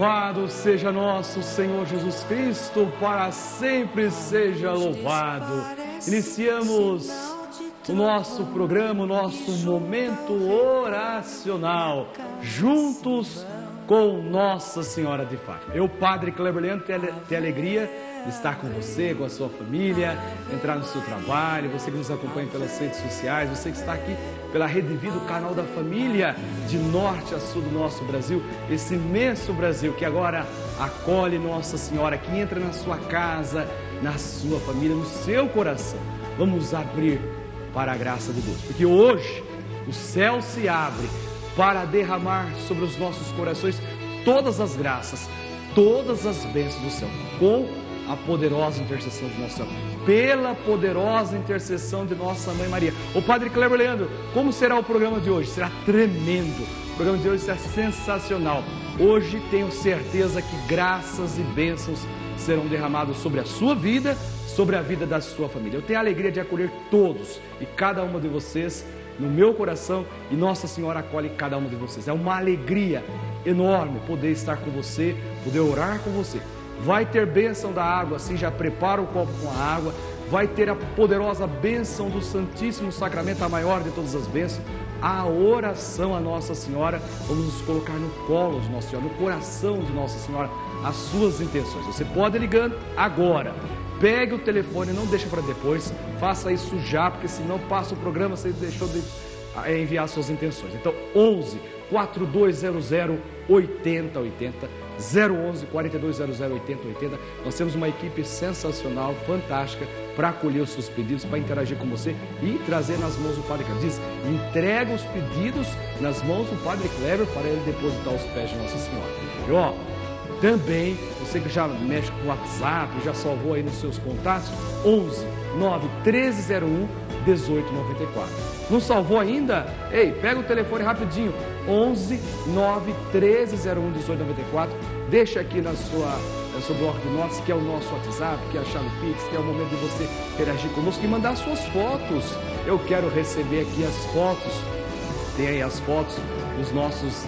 Louvado seja nosso Senhor Jesus Cristo, para sempre seja louvado. Iniciamos o nosso programa, o nosso momento oracional, juntos com Nossa Senhora de Fátima. Eu, Padre Kleber Leandro, tenho alegria estar com você, com a sua família, entrar no seu trabalho, você que nos acompanha pelas redes sociais, você que está aqui pela Rede Vida, o canal da família, de norte a sul do nosso Brasil, esse imenso Brasil que agora acolhe Nossa Senhora, que entra na sua casa, na sua família, no seu coração. Vamos abrir para a graça de Deus, porque hoje o céu se abre para derramar sobre os nossos corações todas as graças, todas as bênçãos do céu, com a poderosa intercessão de nossa pela poderosa intercessão de nossa mãe Maria. O Padre Kleber Leandro, como será o programa de hoje? Será tremendo. O programa de hoje será sensacional. Hoje tenho certeza que graças e bênçãos serão derramados sobre a sua vida, sobre a vida da sua família. Eu tenho a alegria de acolher todos e cada uma de vocês no meu coração e Nossa Senhora acolhe cada uma de vocês. É uma alegria enorme poder estar com você, poder orar com você. Vai ter bênção da água, assim já prepara o copo com a água. Vai ter a poderosa bênção do Santíssimo Sacramento, a maior de todas as bênçãos. A oração a Nossa Senhora, vamos nos colocar no colo de Nossa Senhora, no coração de Nossa Senhora, as suas intenções. Você pode ligando agora. Pegue o telefone, não deixa para depois, faça isso já, porque senão passa o programa, você deixou de eh, enviar suas intenções. Então, 11 4200 8080 011 4200 8080. Nós temos uma equipe sensacional, fantástica, para acolher os seus pedidos, para interagir com você e trazer nas mãos do Padre Cleber. Diz, entrega os pedidos nas mãos do Padre Cleber para ele depositar os pés de Nossa Senhora. E ó, também, você que já mexe com o WhatsApp, já salvou aí nos seus contatos, 11 9 1301 1894. Não salvou ainda? Ei, pega o telefone rapidinho, 11 9 1301 1894. Deixa aqui na sua, no seu bloco de notas, que é o nosso WhatsApp, que é a chave Pix, que é o momento de você interagir conosco e mandar suas fotos. Eu quero receber aqui as fotos. Tem aí as fotos dos nossos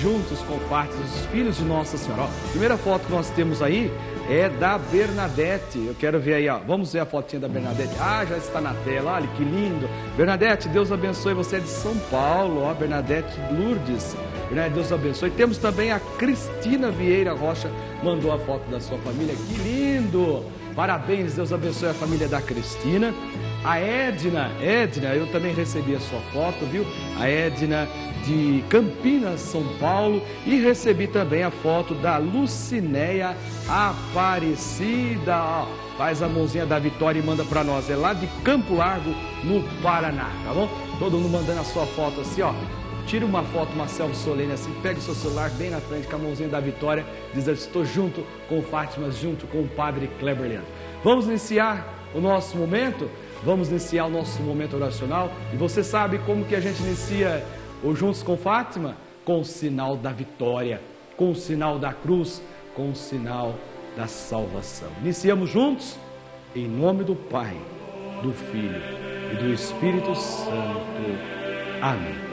juntos com partes dos filhos de Nossa Senhora. Ó, a primeira foto que nós temos aí é da Bernadette. Eu quero ver aí, ó. Vamos ver a fotinha da Bernadette. Ah, já está na tela. Olha que lindo. Bernadette, Deus abençoe. Você é de São Paulo, ó. Bernadette Lourdes. Bernadette, Deus abençoe. Temos também a Cristina Vieira Rocha. Mandou a foto da sua família. Que lindo. Parabéns, Deus abençoe a família da Cristina. A Edna, Edna, eu também recebi a sua foto, viu? A Edna de Campinas, São Paulo, e recebi também a foto da Lucinéia Aparecida. faz a mãozinha da vitória e manda para nós. É lá de Campo Largo, no Paraná, tá bom? Todo mundo mandando a sua foto assim, ó. Tira uma foto, uma selfie solene assim, pega o seu celular bem na frente com a mãozinha da vitória, diz: Estou junto com Fátima, junto com o Padre Kleber Leandro. Vamos iniciar o nosso momento? Vamos iniciar o nosso momento oracional. E você sabe como que a gente inicia o Juntos com Fátima? Com o sinal da vitória, com o sinal da cruz, com o sinal da salvação. Iniciamos juntos? Em nome do Pai, do Filho e do Espírito Santo. Amém.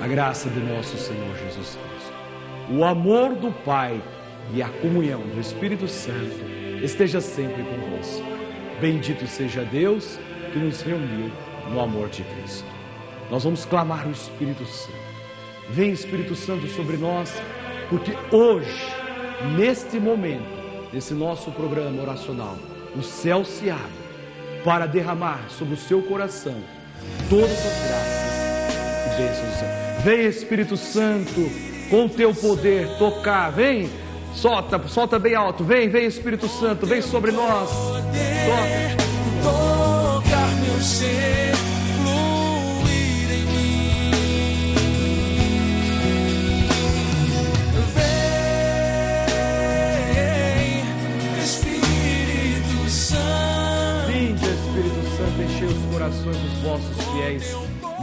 A graça de nosso Senhor Jesus Cristo, o amor do Pai e a comunhão do Espírito Santo esteja sempre convosco. Bendito seja Deus que nos reuniu no amor de Cristo. Nós vamos clamar o Espírito Santo. Vem Espírito Santo sobre nós, porque hoje, neste momento, nesse nosso programa oracional, o céu se abre para derramar sobre o seu coração todas as graças bênçãos do céu. Vem Espírito Santo com o teu poder tocar, vem Solta, solta bem alto. Vem, vem Espírito Santo, vem sobre nós. Tocar meu ser, fluir em mim. Vem, Espírito Santo. Vinde, Espírito Santo, encher os corações dos vossos fiéis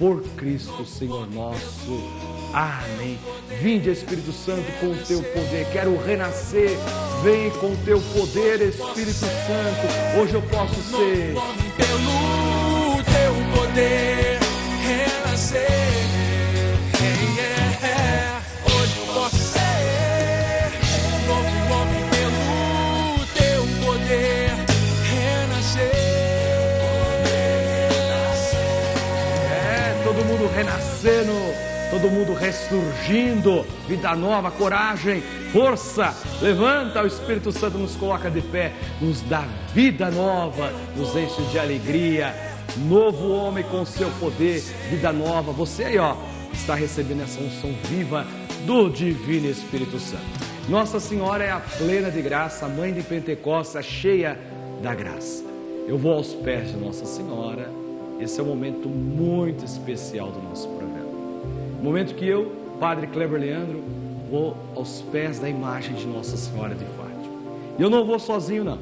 Por Cristo, Senhor nosso. Amém. Vinde, Espírito Santo, com o teu poder. Quero renascer. Vem com o teu poder, Espírito Santo. Hoje eu posso ser. Pelo teu poder renascer. Todo mundo ressurgindo, vida nova, coragem, força. Levanta, o Espírito Santo nos coloca de pé, nos dá vida nova, nos enche de alegria. Novo homem com seu poder, vida nova. Você aí, ó, está recebendo essa unção viva do Divino Espírito Santo. Nossa Senhora é a plena de graça, a mãe de Pentecostes, cheia da graça. Eu vou aos pés de Nossa Senhora. Esse é um momento muito especial do nosso. Momento que eu, Padre Kleber Leandro, vou aos pés da imagem de Nossa Senhora de Fátima. E eu não vou sozinho, não.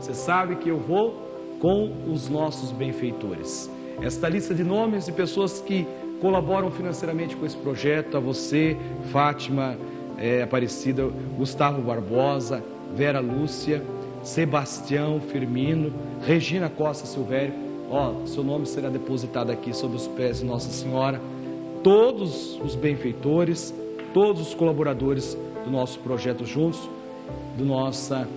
Você sabe que eu vou com os nossos benfeitores. Esta lista de nomes de pessoas que colaboram financeiramente com esse projeto, a você, Fátima é, Aparecida, Gustavo Barbosa, Vera Lúcia, Sebastião Firmino, Regina Costa Silvério. Ó, seu nome será depositado aqui sob os pés de Nossa Senhora. Todos os benfeitores, todos os colaboradores do nosso projeto juntos, do nossa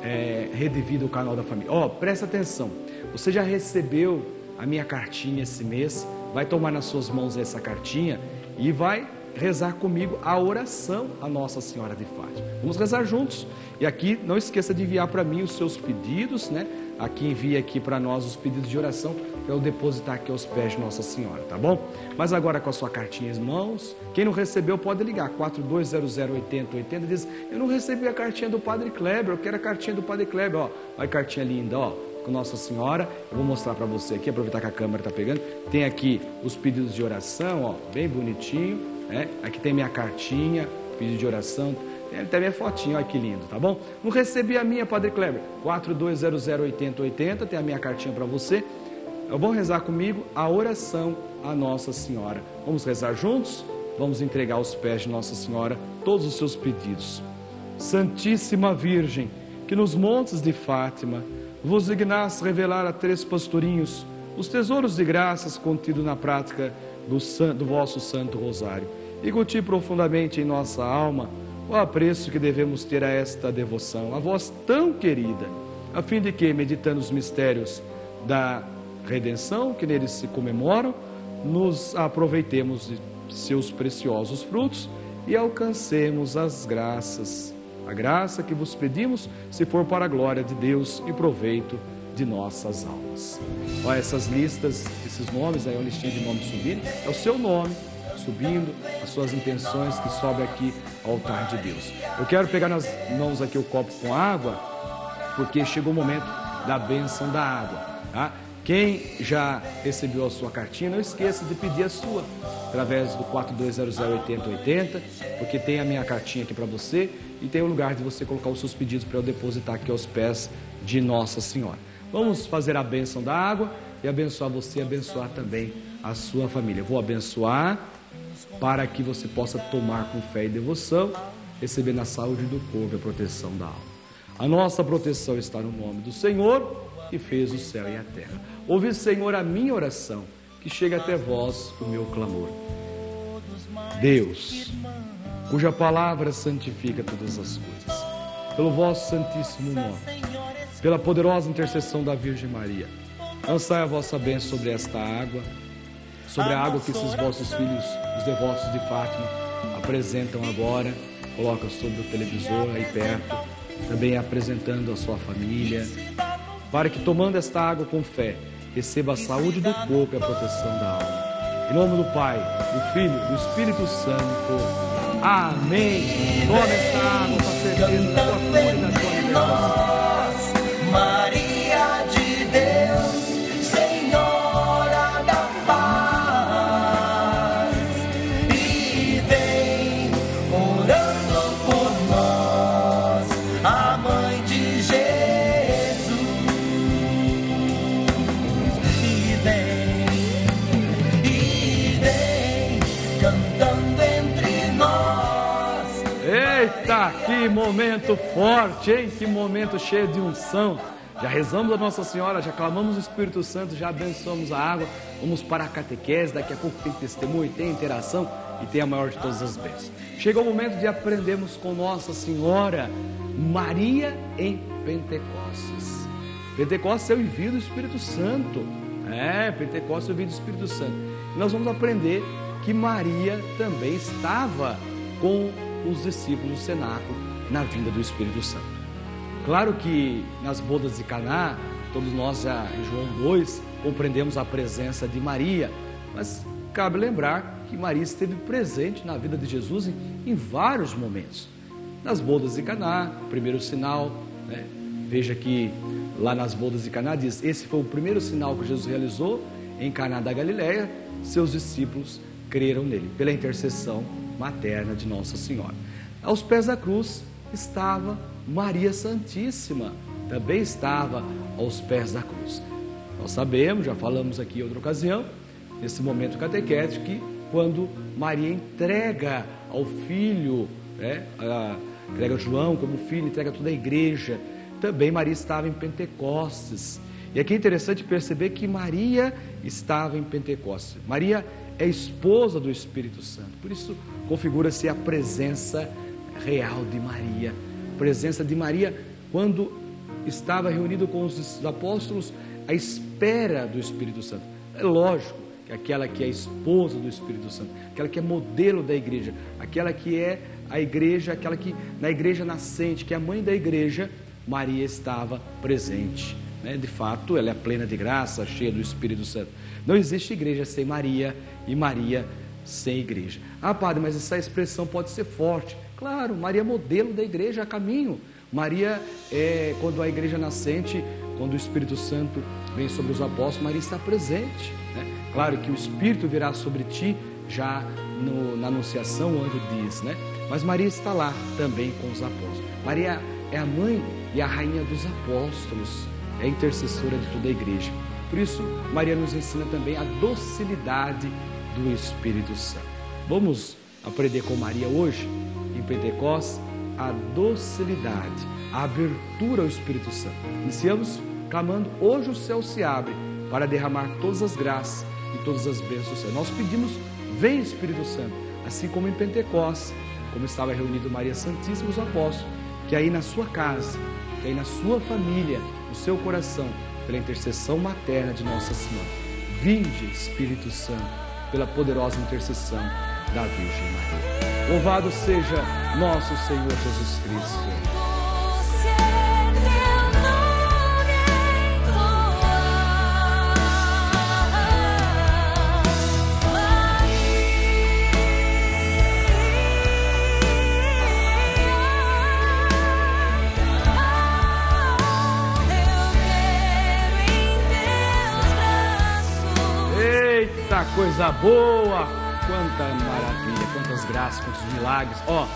é, Rede Vida, o canal da família. Ó, presta atenção. Você já recebeu a minha cartinha esse mês? Vai tomar nas suas mãos essa cartinha e vai rezar comigo a oração a Nossa Senhora de Fátima. Vamos rezar juntos. E aqui não esqueça de enviar para mim os seus pedidos, né? Aqui envia aqui para nós os pedidos de oração eu depositar aqui aos pés de Nossa Senhora, tá bom? Mas agora com a sua cartinha em mãos, quem não recebeu pode ligar 42008080 diz: "Eu não recebi a cartinha do Padre Kleber, eu quero a cartinha do Padre Kleber, ó. Olha a cartinha linda, ó com Nossa Senhora. Eu vou mostrar para você aqui, aproveitar que a câmera está pegando. Tem aqui os pedidos de oração, ó, bem bonitinho. Né? Aqui tem minha cartinha, pedido de oração. Tem até minha fotinha, olha que lindo, tá bom? Não recebi a minha, Padre Kleber. 42008080, tem a minha cartinha para você. Vamos rezar comigo a oração a Nossa Senhora. Vamos rezar juntos? Vamos entregar aos pés de Nossa Senhora todos os seus pedidos. Santíssima Virgem, que nos montes de Fátima vos dignasse revelar a três pastorinhos os tesouros de graças contidos na prática do, do vosso Santo Rosário. E guti profundamente em nossa alma o apreço que devemos ter a esta devoção, a vós tão querida, a fim de que, meditando os mistérios da redenção que neles se comemoram, nos aproveitemos de seus preciosos frutos e alcancemos as graças a graça que vos pedimos, se for para a glória de Deus e proveito de nossas almas. Olha essas listas, esses nomes, aí uma listinha de nomes subindo, é o seu nome subindo, as suas intenções que sobe aqui ao altar de Deus. Eu quero pegar nas mãos aqui o copo com água, porque chegou o momento da bênção da água, tá? Quem já recebeu a sua cartinha, não esqueça de pedir a sua através do 42008080, porque tem a minha cartinha aqui para você e tem o lugar de você colocar os seus pedidos para eu depositar aqui aos pés de Nossa Senhora. Vamos fazer a bênção da água e abençoar você e abençoar também a sua família. vou abençoar para que você possa tomar com fé e devoção, recebendo a saúde do povo e a proteção da alma. A nossa proteção está no nome do Senhor que fez o céu e a terra. Ouve, Senhor, a minha oração, que chega até vós o meu clamor. Deus, cuja palavra santifica todas as coisas, pelo vosso santíssimo nome, pela poderosa intercessão da Virgem Maria, lançai a vossa bênção sobre esta água, sobre a água que esses vossos filhos, os devotos de Fátima, apresentam agora, coloca sobre o televisor aí perto, também apresentando a sua família, para que tomando esta água com fé, receba a saúde do corpo e a proteção da alma. Em nome do Pai, do Filho e do Espírito Santo. Amém. Tome esta água para servir da tua cura e da tua libertação. Momento forte, hein? Que momento cheio de unção. Já rezamos a Nossa Senhora, já clamamos o Espírito Santo, já abençoamos a água. Vamos para a catequese, daqui a pouco tem testemunho, tem interação e tem a maior de todas as bênçãos. Chegou o momento de aprendermos com Nossa Senhora, Maria em Pentecostes. Pentecostes é o envio do Espírito Santo. É, Pentecostes é o envio do Espírito Santo. E nós vamos aprender que Maria também estava com os discípulos do cenáculo na vinda do Espírito Santo. Claro que nas bodas de Caná, todos nós já em João 2 compreendemos a presença de Maria, mas cabe lembrar que Maria esteve presente na vida de Jesus em, em vários momentos. Nas bodas de Caná, primeiro sinal, né? veja que lá nas bodas de Caná diz: esse foi o primeiro sinal que Jesus realizou em Caná da Galileia. Seus discípulos creram nele pela intercessão materna de Nossa Senhora. Aos pés da cruz estava Maria Santíssima, também estava aos pés da cruz. Nós sabemos, já falamos aqui em outra ocasião, nesse momento catequético, que quando Maria entrega ao filho, né, a, entrega João como filho, entrega toda a igreja, também Maria estava em Pentecostes. E aqui é interessante perceber que Maria estava em Pentecostes. Maria é esposa do Espírito Santo. Por isso configura-se a presença real de Maria. Presença de Maria quando estava reunido com os apóstolos à espera do Espírito Santo. É lógico que aquela que é esposa do Espírito Santo, aquela que é modelo da igreja, aquela que é a igreja, aquela que na igreja nascente, que é a mãe da igreja, Maria estava presente. Né? De fato, ela é plena de graça, cheia do Espírito Santo. Não existe igreja sem Maria e Maria sem igreja. Ah, padre, mas essa expressão pode ser forte. Claro, Maria é modelo da igreja, a caminho. Maria é quando a igreja nascente, quando o Espírito Santo vem sobre os apóstolos, Maria está presente. Né? Claro que o Espírito virá sobre ti já no, na anunciação, o anjo diz, né? Mas Maria está lá também com os apóstolos. Maria é a mãe e a rainha dos apóstolos, é intercessora de toda a igreja. Por isso, Maria nos ensina também a docilidade do Espírito Santo. Vamos aprender com Maria hoje, Pentecostes, a docilidade, a abertura ao Espírito Santo. Iniciamos clamando: hoje o céu se abre para derramar todas as graças e todas as bênçãos. Nós pedimos: vem Espírito Santo, assim como em Pentecostes, como estava reunido Maria Santíssima e os apóstolos, que aí na sua casa, que aí na sua família, no seu coração, pela intercessão materna de Nossa Senhora. Vinde, Espírito Santo, pela poderosa intercessão da Virgem Maria. Louvado seja nosso Senhor Jesus Cristo. Coisa boa! Quanta maravilha, quantas graças, quantos milagres. Ó,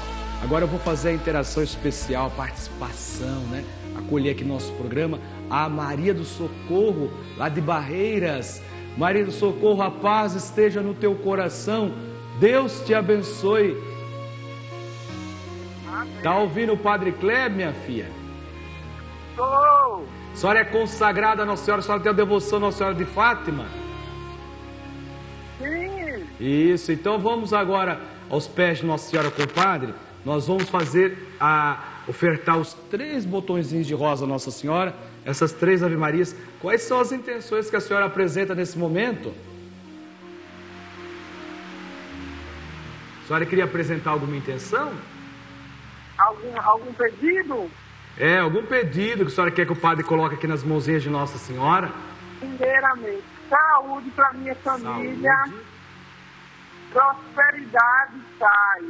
agora eu vou fazer a interação especial, a participação, né? Acolher aqui no nosso programa a Maria do Socorro, lá de Barreiras. Maria do Socorro, a paz esteja no teu coração. Deus te abençoe. Tá ouvindo o Padre Kleber, minha filha? Sou! A senhora é consagrada a Nossa Senhora, a senhora tem a devoção à Nossa Senhora de Fátima? Isso, então vamos agora aos pés de Nossa Senhora com o Padre. Nós vamos fazer a ofertar os três botõezinhos de rosa a Nossa Senhora, essas três Ave Marias. Quais são as intenções que a senhora apresenta nesse momento? A senhora queria apresentar alguma intenção? Algum, algum pedido? É, algum pedido que a senhora quer que o padre coloque aqui nas mãozinhas de Nossa Senhora? Primeiramente, saúde para minha família, Saúde. Prosperidade paz.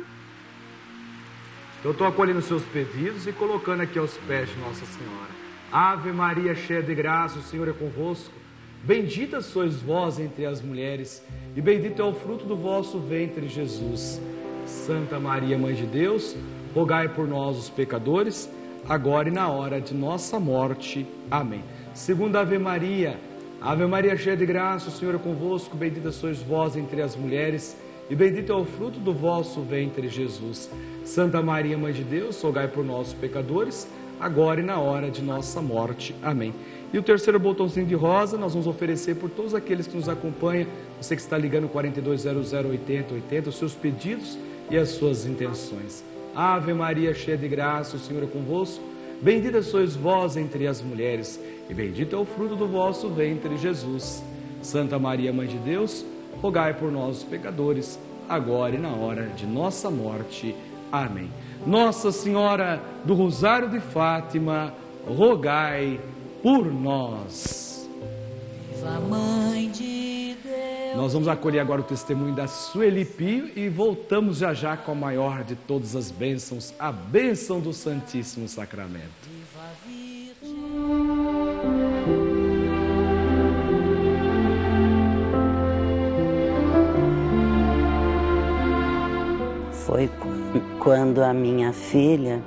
Eu estou acolhendo seus pedidos e colocando aqui aos pés de Nossa Senhora. Ave Maria, cheia de graça, o Senhor é convosco. Bendita sois vós entre as mulheres, e bendito é o fruto do vosso ventre, Jesus. Santa Maria, Mãe de Deus, rogai por nós, os pecadores, agora e na hora de nossa morte. Amém. Segunda Ave Maria, Ave Maria, cheia de graça, o Senhor é convosco. Bendita sois vós entre as mulheres, e bendito é o fruto do vosso ventre, Jesus. Santa Maria, Mãe de Deus, rogai por nós, pecadores, agora e na hora de nossa morte. Amém. E o terceiro botãozinho de rosa, nós vamos oferecer por todos aqueles que nos acompanham, você que está ligando 4200 8080, os seus pedidos e as suas intenções. Ave Maria, cheia de graça, o Senhor é convosco. Bendita sois vós entre as mulheres, e bendito é o fruto do vosso ventre, Jesus. Santa Maria, Mãe de Deus, rogai por nós, os pecadores, agora e na hora de nossa morte. Amém. Nossa Senhora do Rosário de Fátima, rogai por nós. Viva Mãe de Deus. Nós vamos acolher agora o testemunho da Sueli Pio e voltamos já já com a maior de todas as bênçãos, a bênção do Santíssimo Sacramento. Foi qu- quando a minha filha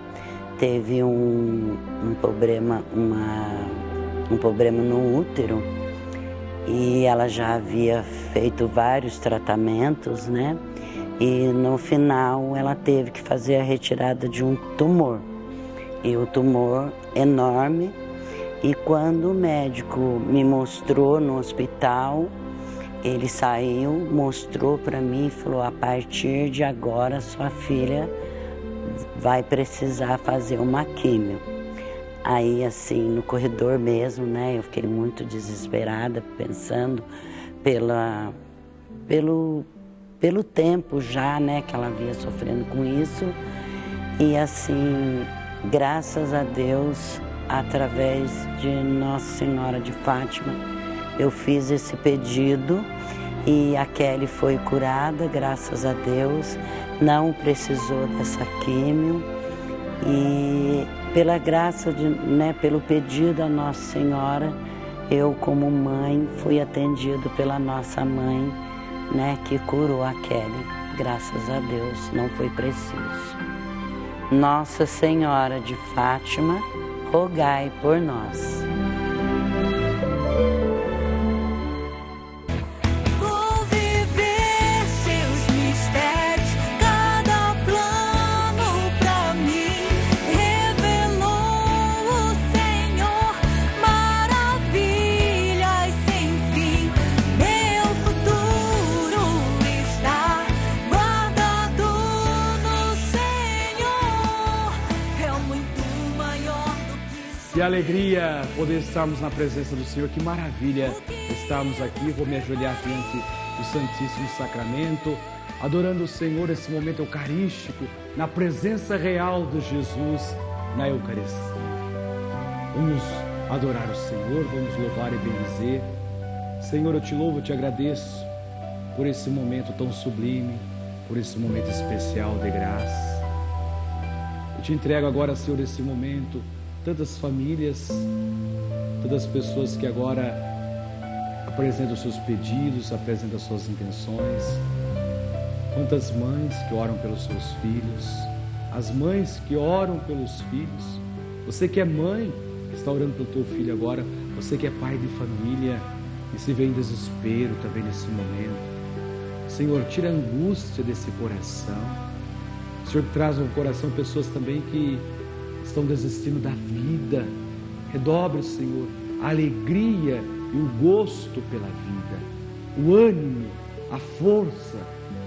teve um, um problema, uma, um problema no útero e ela já havia feito vários tratamentos, né? E no final ela teve que fazer a retirada de um tumor. E o tumor enorme. E quando o médico me mostrou no hospital, ele saiu, mostrou para mim e falou: a partir de agora sua filha vai precisar fazer uma químio. Aí, assim, no corredor mesmo, né, eu fiquei muito desesperada, pensando pela, pelo, pelo tempo já, né, que ela havia sofrendo com isso. E, assim, graças a Deus, através de Nossa Senhora de Fátima, eu fiz esse pedido e a Kelly foi curada, graças a Deus, não precisou dessa químio e pela graça, de, né, pelo pedido da Nossa Senhora, eu como mãe fui atendido pela nossa mãe, né, que curou a Kelly. Graças a Deus, não foi preciso. Nossa Senhora de Fátima, rogai por nós. Que alegria poder estarmos na presença do Senhor, que maravilha estarmos aqui. Vou me ajoelhar diante do Santíssimo Sacramento, adorando o Senhor esse momento eucarístico, na presença real de Jesus na Eucaristia. Vamos adorar o Senhor, vamos louvar e bendizer. Senhor, eu te louvo, eu te agradeço por esse momento tão sublime, por esse momento especial de graça. Eu te entrego agora, Senhor, esse momento, tantas famílias, tantas pessoas que agora apresentam seus pedidos, apresentam suas intenções. Quantas mães que oram pelos seus filhos, as mães que oram pelos filhos. Você que é mãe, que está orando pelo teu filho agora, você que é pai de família e se vê em desespero também nesse momento. Senhor, tira a angústia desse coração. Senhor traz ao coração pessoas também que estão desistindo da vida. Redobre, Senhor, a alegria e o gosto pela vida, o ânimo, a força,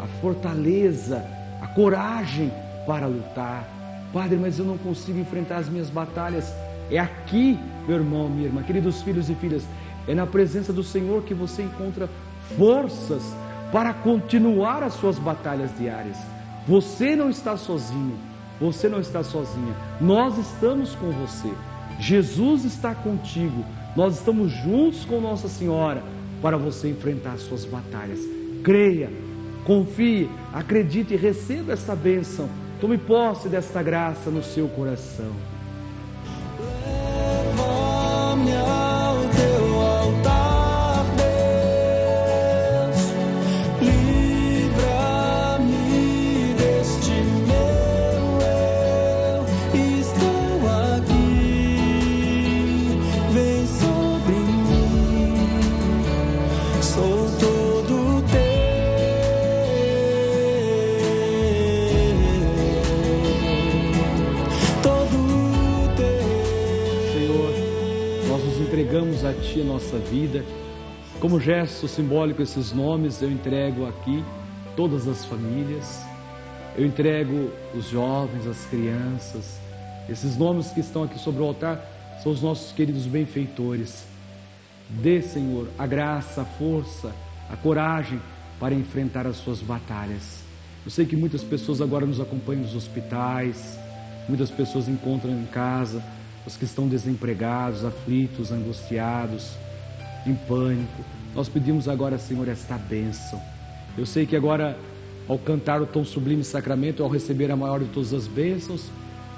a fortaleza, a coragem para lutar. Padre, mas eu não consigo enfrentar as minhas batalhas. É aqui, meu irmão, minha irmã, queridos filhos e filhas, é na presença do Senhor que você encontra forças para continuar as suas batalhas diárias. Você não está sozinho, você não está sozinha. Nós estamos com você. Jesus está contigo. Nós estamos juntos com Nossa Senhora para você enfrentar as suas batalhas. Creia, confie, acredite e receba essa bênção. Tome posse desta graça no seu coração. todo teu. Todo. Senhor, nós nos entregamos a Ti a nossa vida. Como gesto simbólico, esses nomes eu entrego aqui todas as famílias, eu entrego os jovens, as crianças, esses nomes que estão aqui sobre o altar são os nossos queridos benfeitores Dê, Senhor, a graça, a força, a coragem para enfrentar as suas batalhas. Eu sei que muitas pessoas agora nos acompanham nos hospitais, muitas pessoas encontram em casa, os que estão desempregados, aflitos, angustiados, em pânico. Nós pedimos agora, Senhor, esta bênção. Eu sei que agora, ao cantar o tão sublime sacramento, ao receber a maior de todas as bênçãos,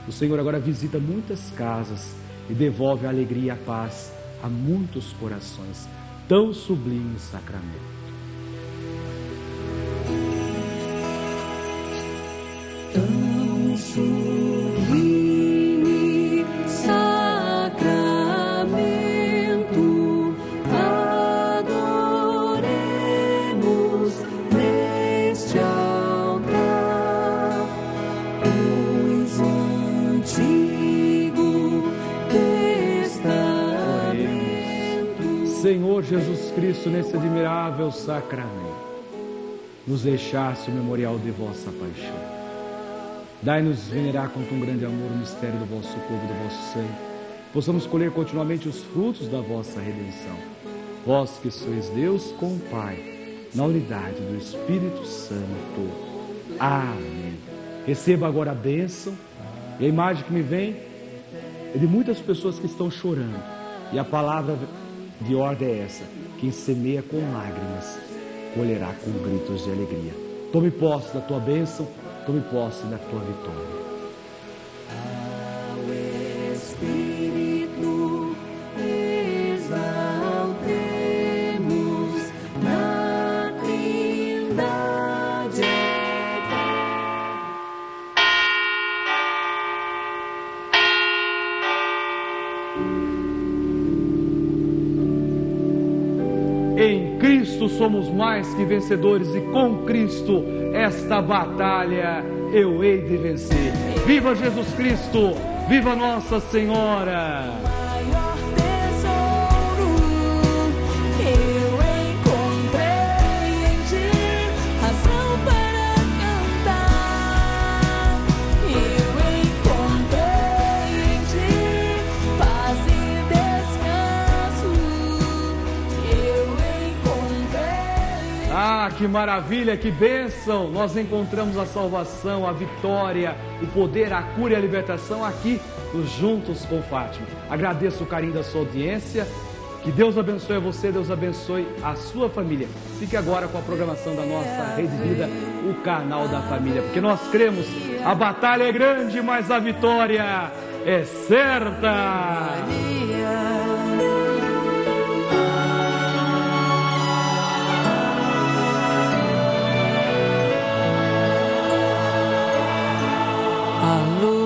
o Senhor agora visita muitas casas e devolve a alegria e a paz a muitos corações. Tão sublime sacramento. Senhor Jesus Cristo, nesse admirável sacramento, nos deixaste o memorial de vossa paixão. Dai-nos venerar com tão grande amor o mistério do vosso corpo e do vosso sangue. Possamos colher continuamente os frutos da vossa redenção. Vós que sois Deus com o Pai, na unidade do Espírito Santo. Amém. Receba agora a bênção. E a imagem que me vem é de muitas pessoas que estão chorando. E a palavra de ordem é essa: quem semeia com lágrimas, colherá com gritos de alegria. Tome posse da tua bênção, tome posse da tua vitória. Somos mais que vencedores e com Cristo esta batalha eu hei de vencer. Viva Jesus Cristo! Viva Nossa Senhora! Ah, que maravilha, que bênção! Nós encontramos a salvação, a vitória, o poder, a cura e a libertação aqui, nos juntos com Fátima. Agradeço o carinho da sua audiência. Que Deus abençoe você, Deus abençoe a sua família. Fique agora com a programação da nossa Rede Vida, o canal da família, porque nós cremos, a batalha é grande, mas a vitória é certa.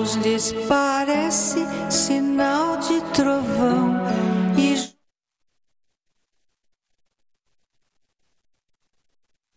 Luz lhes parece sinal de trovão.